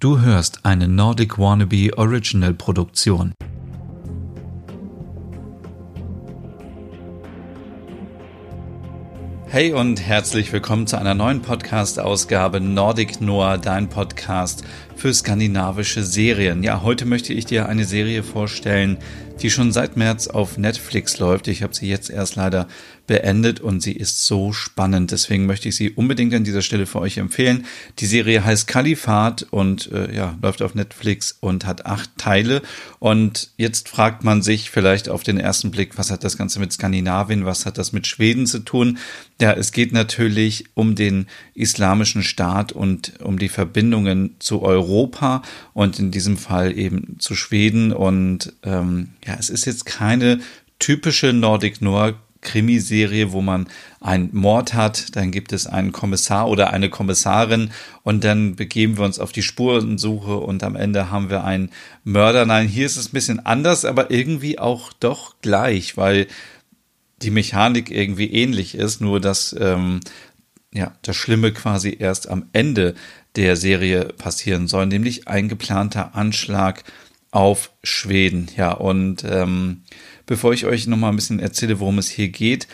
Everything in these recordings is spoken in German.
Du hörst eine Nordic Wannabe Original Produktion. Hey und herzlich willkommen zu einer neuen Podcast-Ausgabe Nordic Noir, dein Podcast für skandinavische Serien. Ja, heute möchte ich dir eine Serie vorstellen, die schon seit März auf Netflix läuft. Ich habe sie jetzt erst leider beendet und sie ist so spannend. Deswegen möchte ich sie unbedingt an dieser Stelle für euch empfehlen. Die Serie heißt Kalifat und äh, ja, läuft auf Netflix und hat acht Teile. Und jetzt fragt man sich vielleicht auf den ersten Blick, was hat das Ganze mit Skandinavien, was hat das mit Schweden zu tun? Ja, es geht natürlich um den islamischen Staat und um die Verbindungen zu Europa und in diesem Fall eben zu Schweden. Und ähm, ja, es ist jetzt keine typische Nordic Noir Krimiserie, wo man einen Mord hat, dann gibt es einen Kommissar oder eine Kommissarin und dann begeben wir uns auf die Spurensuche und am Ende haben wir einen Mörder. Nein, hier ist es ein bisschen anders, aber irgendwie auch doch gleich, weil die Mechanik irgendwie ähnlich ist, nur dass ähm, ja das Schlimme quasi erst am Ende der Serie passieren soll, nämlich ein geplanter Anschlag auf Schweden. Ja, und ähm, bevor ich euch nochmal ein bisschen erzähle, worum es hier geht,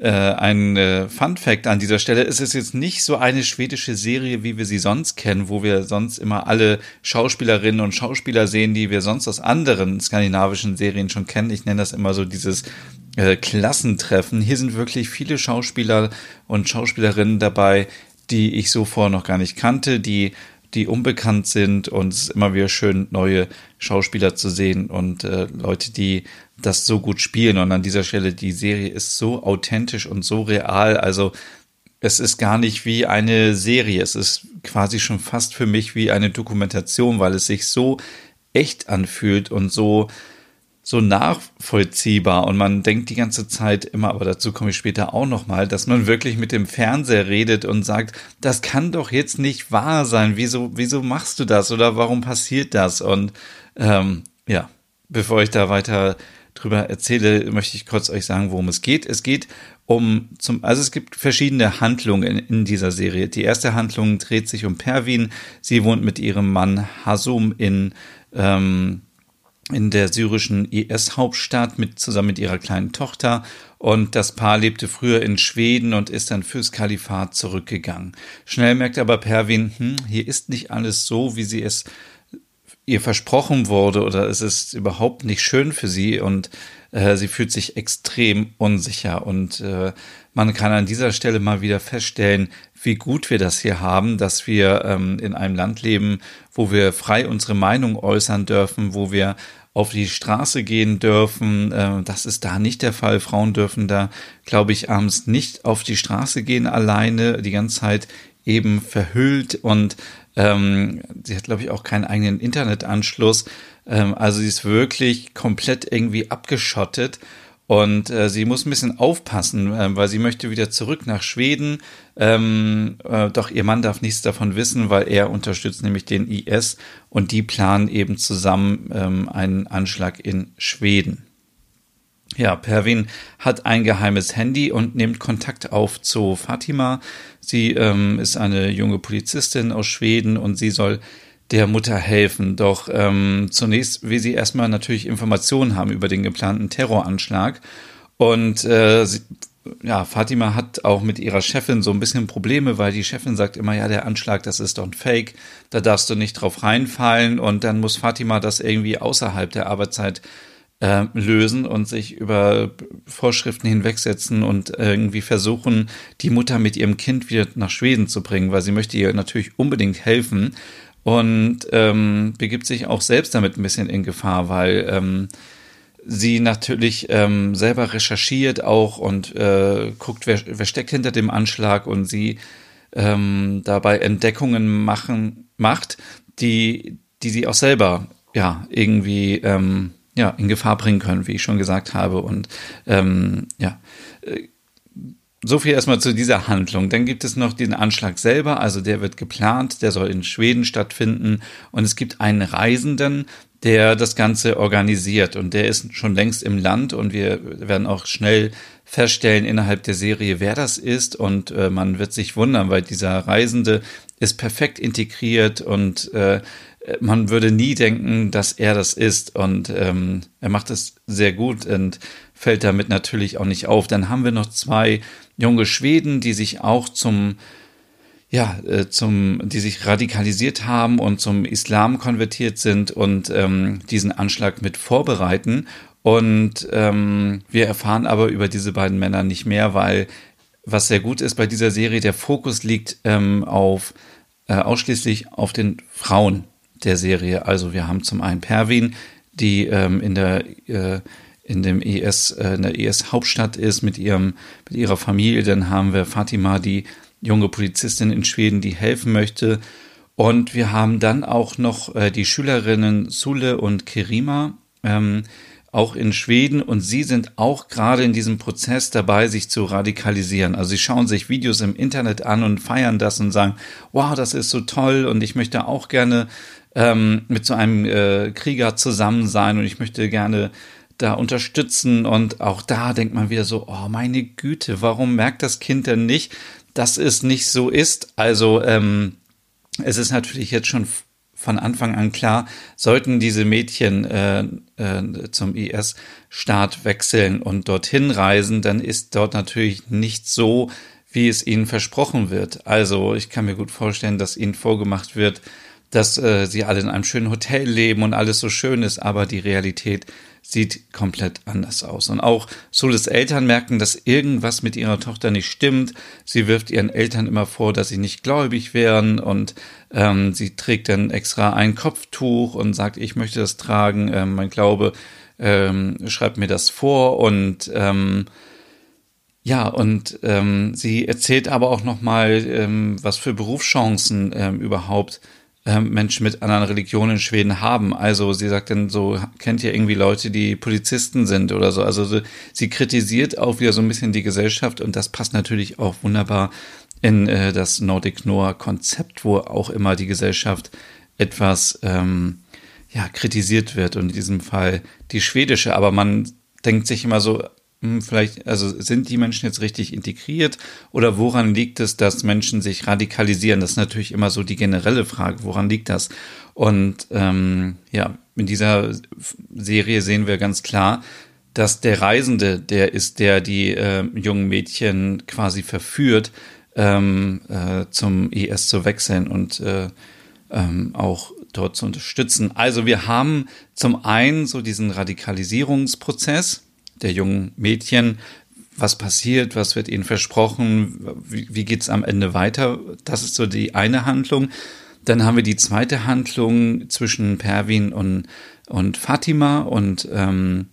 äh, ein äh, Fun Fact an dieser Stelle. Es ist jetzt nicht so eine schwedische Serie, wie wir sie sonst kennen, wo wir sonst immer alle Schauspielerinnen und Schauspieler sehen, die wir sonst aus anderen skandinavischen Serien schon kennen. Ich nenne das immer so dieses äh, Klassentreffen. Hier sind wirklich viele Schauspieler und Schauspielerinnen dabei, die ich so vorher noch gar nicht kannte, die die unbekannt sind und es ist immer wieder schön, neue Schauspieler zu sehen und äh, Leute, die das so gut spielen. Und an dieser Stelle, die Serie ist so authentisch und so real. Also es ist gar nicht wie eine Serie. Es ist quasi schon fast für mich wie eine Dokumentation, weil es sich so echt anfühlt und so so nachvollziehbar und man denkt die ganze Zeit immer, aber dazu komme ich später auch noch mal, dass man wirklich mit dem Fernseher redet und sagt, das kann doch jetzt nicht wahr sein. Wieso, wieso machst du das oder warum passiert das? Und ähm, ja, bevor ich da weiter drüber erzähle, möchte ich kurz euch sagen, worum es geht. Es geht um zum, also es gibt verschiedene Handlungen in, in dieser Serie. Die erste Handlung dreht sich um Pervin. Sie wohnt mit ihrem Mann Hasum in ähm, in der syrischen IS-Hauptstadt mit, zusammen mit ihrer kleinen Tochter. Und das Paar lebte früher in Schweden und ist dann fürs Kalifat zurückgegangen. Schnell merkt aber Perwin, hm, hier ist nicht alles so, wie sie es ihr versprochen wurde oder es ist überhaupt nicht schön für sie und äh, sie fühlt sich extrem unsicher und äh, man kann an dieser Stelle mal wieder feststellen, wie gut wir das hier haben, dass wir ähm, in einem Land leben, wo wir frei unsere Meinung äußern dürfen, wo wir auf die Straße gehen dürfen. Äh, das ist da nicht der Fall. Frauen dürfen da, glaube ich, abends nicht auf die Straße gehen alleine, die ganze Zeit eben verhüllt und ähm, sie hat, glaube ich, auch keinen eigenen Internetanschluss. Ähm, also sie ist wirklich komplett irgendwie abgeschottet und äh, sie muss ein bisschen aufpassen, äh, weil sie möchte wieder zurück nach Schweden. Ähm, äh, doch ihr Mann darf nichts davon wissen, weil er unterstützt nämlich den IS und die planen eben zusammen ähm, einen Anschlag in Schweden. Ja, Pervin hat ein geheimes Handy und nimmt Kontakt auf zu Fatima. Sie ähm, ist eine junge Polizistin aus Schweden und sie soll der Mutter helfen. Doch ähm, zunächst will sie erstmal natürlich Informationen haben über den geplanten Terroranschlag. Und äh, sie, ja, Fatima hat auch mit ihrer Chefin so ein bisschen Probleme, weil die Chefin sagt immer, ja, der Anschlag, das ist doch ein Fake, da darfst du nicht drauf reinfallen. Und dann muss Fatima das irgendwie außerhalb der Arbeitszeit äh, lösen und sich über Vorschriften hinwegsetzen und irgendwie versuchen, die Mutter mit ihrem Kind wieder nach Schweden zu bringen, weil sie möchte ihr natürlich unbedingt helfen und ähm, begibt sich auch selbst damit ein bisschen in Gefahr, weil ähm, sie natürlich ähm, selber recherchiert auch und äh, guckt, wer, wer steckt hinter dem Anschlag und sie ähm, dabei Entdeckungen machen macht, die die sie auch selber ja irgendwie ähm, ja in Gefahr bringen können, wie ich schon gesagt habe. Und ähm, ja äh, so viel erstmal zu dieser Handlung. Dann gibt es noch den Anschlag selber, also der wird geplant, der soll in Schweden stattfinden. Und es gibt einen Reisenden, der das Ganze organisiert. Und der ist schon längst im Land. Und wir werden auch schnell feststellen innerhalb der Serie, wer das ist. Und äh, man wird sich wundern, weil dieser Reisende ist perfekt integriert. Und äh, man würde nie denken, dass er das ist. Und ähm, er macht es sehr gut und fällt damit natürlich auch nicht auf. Dann haben wir noch zwei junge Schweden, die sich auch zum ja, äh, zum, die sich radikalisiert haben und zum Islam konvertiert sind und ähm, diesen Anschlag mit vorbereiten. Und ähm, wir erfahren aber über diese beiden Männer nicht mehr, weil was sehr gut ist bei dieser Serie, der Fokus liegt ähm, auf äh, ausschließlich auf den Frauen der Serie. Also wir haben zum einen Pervin, die ähm, in der äh, in dem ES, äh, in der ES-Hauptstadt ist mit ihrem, mit ihrer Familie. Dann haben wir Fatima, die junge Polizistin in Schweden, die helfen möchte. Und wir haben dann auch noch äh, die Schülerinnen Sule und Kerima, ähm, auch in Schweden. Und sie sind auch gerade in diesem Prozess dabei, sich zu radikalisieren. Also sie schauen sich Videos im Internet an und feiern das und sagen, wow, das ist so toll und ich möchte auch gerne ähm, mit so einem äh, Krieger zusammen sein und ich möchte gerne da unterstützen und auch da denkt man wieder so, oh meine Güte, warum merkt das Kind denn nicht, dass es nicht so ist? Also ähm, es ist natürlich jetzt schon von Anfang an klar, sollten diese Mädchen äh, äh, zum IS-Staat wechseln und dorthin reisen, dann ist dort natürlich nicht so, wie es ihnen versprochen wird. Also ich kann mir gut vorstellen, dass ihnen vorgemacht wird, dass äh, sie alle in einem schönen Hotel leben und alles so schön ist, aber die Realität sieht komplett anders aus. Und auch Sules Eltern merken, dass irgendwas mit ihrer Tochter nicht stimmt. Sie wirft ihren Eltern immer vor, dass sie nicht gläubig wären und ähm, sie trägt dann extra ein Kopftuch und sagt, ich möchte das tragen. Ähm, mein Glaube ähm, schreibt mir das vor und ähm, ja, und ähm, sie erzählt aber auch nochmal, ähm, was für Berufschancen ähm, überhaupt ähm, Menschen mit anderen Religionen in Schweden haben. Also sie sagt dann so, kennt ihr irgendwie Leute, die Polizisten sind oder so. Also sie kritisiert auch wieder so ein bisschen die Gesellschaft und das passt natürlich auch wunderbar in äh, das Nordic Noir Konzept, wo auch immer die Gesellschaft etwas ähm, ja kritisiert wird und in diesem Fall die schwedische. Aber man denkt sich immer so, vielleicht, also sind die Menschen jetzt richtig integriert oder woran liegt es, dass Menschen sich radikalisieren? Das ist natürlich immer so die generelle Frage, woran liegt das? Und ähm, ja, in dieser Serie sehen wir ganz klar, dass der Reisende, der ist, der die äh, jungen Mädchen quasi verführt, ähm, äh, zum IS zu wechseln und äh, ähm, auch dort zu unterstützen. Also wir haben zum einen so diesen Radikalisierungsprozess, der jungen Mädchen. Was passiert? Was wird ihnen versprochen? Wie, wie geht es am Ende weiter? Das ist so die eine Handlung. Dann haben wir die zweite Handlung zwischen Pervin und, und Fatima und ähm,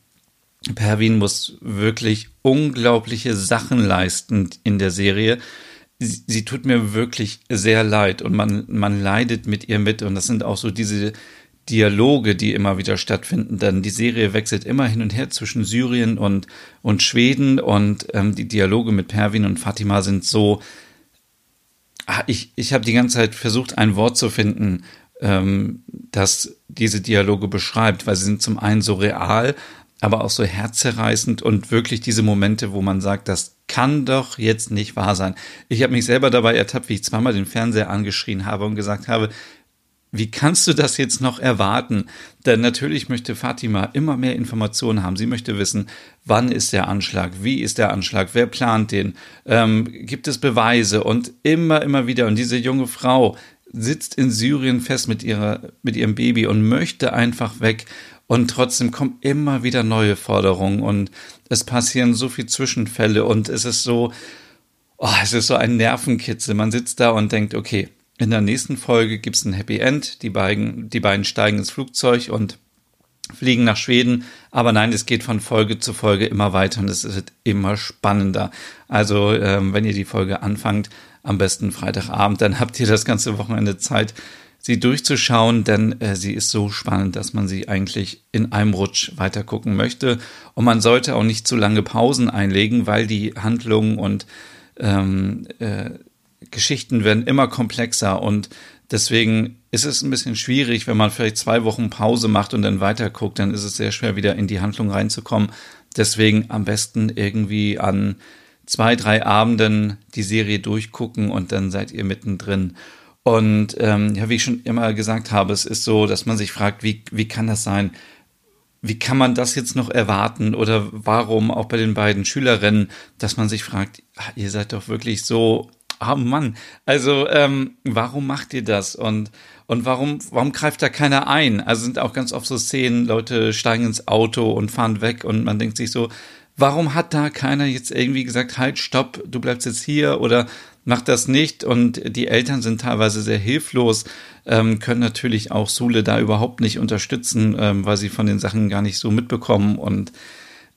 Pervin muss wirklich unglaubliche Sachen leisten in der Serie. Sie, sie, tut mir wirklich sehr leid und man, man leidet mit ihr mit und das sind auch so diese Dialoge, die immer wieder stattfinden. Denn die Serie wechselt immer hin und her zwischen Syrien und, und Schweden und ähm, die Dialoge mit Pervin und Fatima sind so. Ah, ich, ich habe die ganze Zeit versucht, ein Wort zu finden, ähm, das diese Dialoge beschreibt, weil sie sind zum einen so real, aber auch so herzzerreißend und wirklich diese Momente, wo man sagt, das kann doch jetzt nicht wahr sein. Ich habe mich selber dabei ertappt, wie ich zweimal den Fernseher angeschrien habe und gesagt habe, wie kannst du das jetzt noch erwarten? Denn natürlich möchte Fatima immer mehr Informationen haben. Sie möchte wissen, wann ist der Anschlag, wie ist der Anschlag, wer plant den, ähm, gibt es Beweise und immer, immer wieder. Und diese junge Frau sitzt in Syrien fest mit ihrer, mit ihrem Baby und möchte einfach weg. Und trotzdem kommen immer wieder neue Forderungen und es passieren so viele Zwischenfälle und es ist so, oh, es ist so ein Nervenkitzel. Man sitzt da und denkt, okay, in der nächsten Folge gibt es ein Happy End. Die beiden, die beiden steigen ins Flugzeug und fliegen nach Schweden. Aber nein, es geht von Folge zu Folge immer weiter und es wird immer spannender. Also, ähm, wenn ihr die Folge anfangt, am besten Freitagabend, dann habt ihr das ganze Wochenende Zeit, sie durchzuschauen, denn äh, sie ist so spannend, dass man sie eigentlich in einem Rutsch weitergucken möchte. Und man sollte auch nicht zu lange Pausen einlegen, weil die Handlungen und ähm, äh, Geschichten werden immer komplexer und deswegen ist es ein bisschen schwierig, wenn man vielleicht zwei Wochen Pause macht und dann weiterguckt, dann ist es sehr schwer, wieder in die Handlung reinzukommen. Deswegen am besten irgendwie an zwei, drei Abenden die Serie durchgucken und dann seid ihr mittendrin. Und ähm, ja, wie ich schon immer gesagt habe, es ist so, dass man sich fragt, wie, wie kann das sein? Wie kann man das jetzt noch erwarten? Oder warum auch bei den beiden Schülerinnen, dass man sich fragt, ach, ihr seid doch wirklich so, ah Mann, also ähm, warum macht ihr das? Und und warum, warum greift da keiner ein? Also sind auch ganz oft so Szenen, Leute steigen ins Auto und fahren weg und man denkt sich so, warum hat da keiner jetzt irgendwie gesagt, halt, stopp, du bleibst jetzt hier oder mach das nicht? Und die Eltern sind teilweise sehr hilflos, ähm, können natürlich auch Sule da überhaupt nicht unterstützen, ähm, weil sie von den Sachen gar nicht so mitbekommen und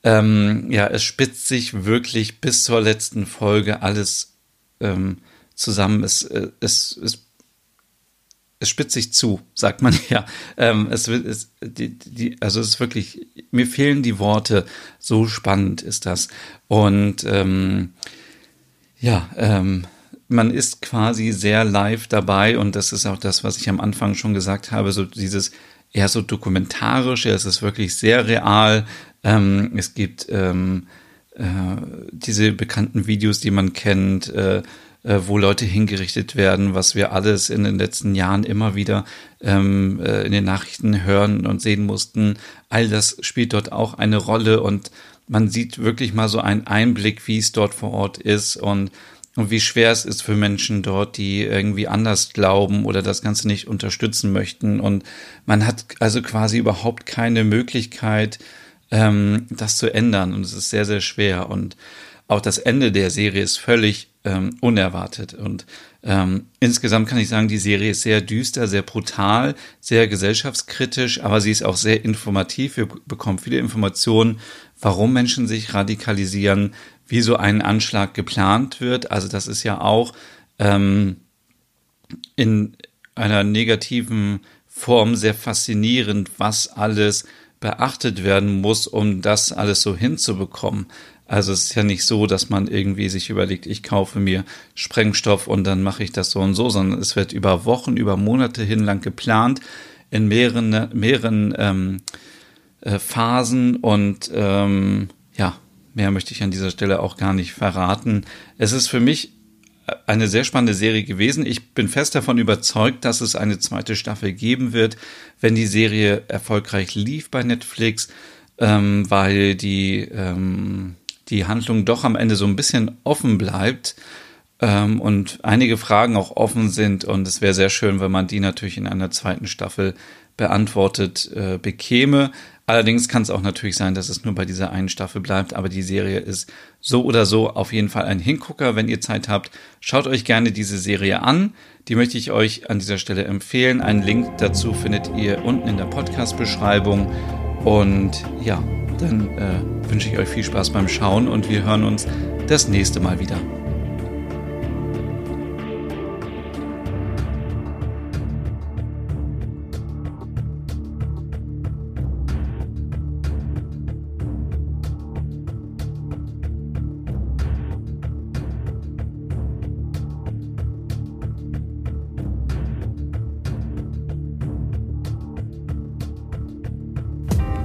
ähm, ja, es spitzt sich wirklich bis zur letzten Folge alles ähm, zusammen. Es, äh, es, es es spitzt sich zu, sagt man ja. Ähm, es, es, die, die, also es ist wirklich, mir fehlen die Worte, so spannend ist das. Und ähm, ja, ähm, man ist quasi sehr live dabei und das ist auch das, was ich am Anfang schon gesagt habe, so dieses eher so dokumentarische, es ist wirklich sehr real. Ähm, es gibt ähm, äh, diese bekannten Videos, die man kennt, äh, äh, wo Leute hingerichtet werden, was wir alles in den letzten Jahren immer wieder ähm, äh, in den Nachrichten hören und sehen mussten. All das spielt dort auch eine Rolle und man sieht wirklich mal so einen Einblick, wie es dort vor Ort ist und und wie schwer es ist für Menschen dort, die irgendwie anders glauben oder das Ganze nicht unterstützen möchten. Und man hat also quasi überhaupt keine Möglichkeit, ähm, das zu ändern. Und es ist sehr, sehr schwer. Und auch das Ende der Serie ist völlig ähm, unerwartet. Und ähm, insgesamt kann ich sagen, die Serie ist sehr düster, sehr brutal, sehr gesellschaftskritisch, aber sie ist auch sehr informativ. Wir bekommen viele Informationen, warum Menschen sich radikalisieren, wie so ein Anschlag geplant wird. Also das ist ja auch ähm, in einer negativen Form sehr faszinierend, was alles beachtet werden muss, um das alles so hinzubekommen. Also es ist ja nicht so, dass man irgendwie sich überlegt, ich kaufe mir Sprengstoff und dann mache ich das so und so, sondern es wird über Wochen, über Monate hinlang geplant in mehreren, mehreren ähm, äh, Phasen und ähm, ja, mehr möchte ich an dieser Stelle auch gar nicht verraten. Es ist für mich eine sehr spannende Serie gewesen. Ich bin fest davon überzeugt, dass es eine zweite Staffel geben wird, wenn die Serie erfolgreich lief bei Netflix, ähm, weil die ähm, die Handlung doch am Ende so ein bisschen offen bleibt ähm, und einige Fragen auch offen sind. Und es wäre sehr schön, wenn man die natürlich in einer zweiten Staffel beantwortet äh, bekäme. Allerdings kann es auch natürlich sein, dass es nur bei dieser einen Staffel bleibt, aber die Serie ist so oder so auf jeden Fall ein Hingucker. Wenn ihr Zeit habt, schaut euch gerne diese Serie an. Die möchte ich euch an dieser Stelle empfehlen. Einen Link dazu findet ihr unten in der Podcast-Beschreibung. Und ja, dann äh, wünsche ich euch viel Spaß beim Schauen und wir hören uns das nächste Mal wieder.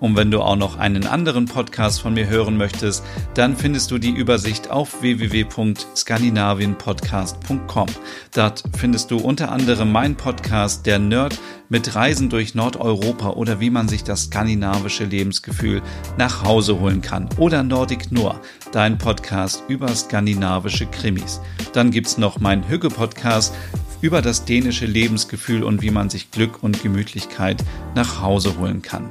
Und wenn du auch noch einen anderen Podcast von mir hören möchtest, dann findest du die Übersicht auf www.skandinavienpodcast.com. Dort findest du unter anderem meinen Podcast Der Nerd mit Reisen durch Nordeuropa oder wie man sich das skandinavische Lebensgefühl nach Hause holen kann. Oder Nordic Noir, dein Podcast über skandinavische Krimis. Dann gibt's noch meinen Hügge-Podcast über das dänische Lebensgefühl und wie man sich Glück und Gemütlichkeit nach Hause holen kann.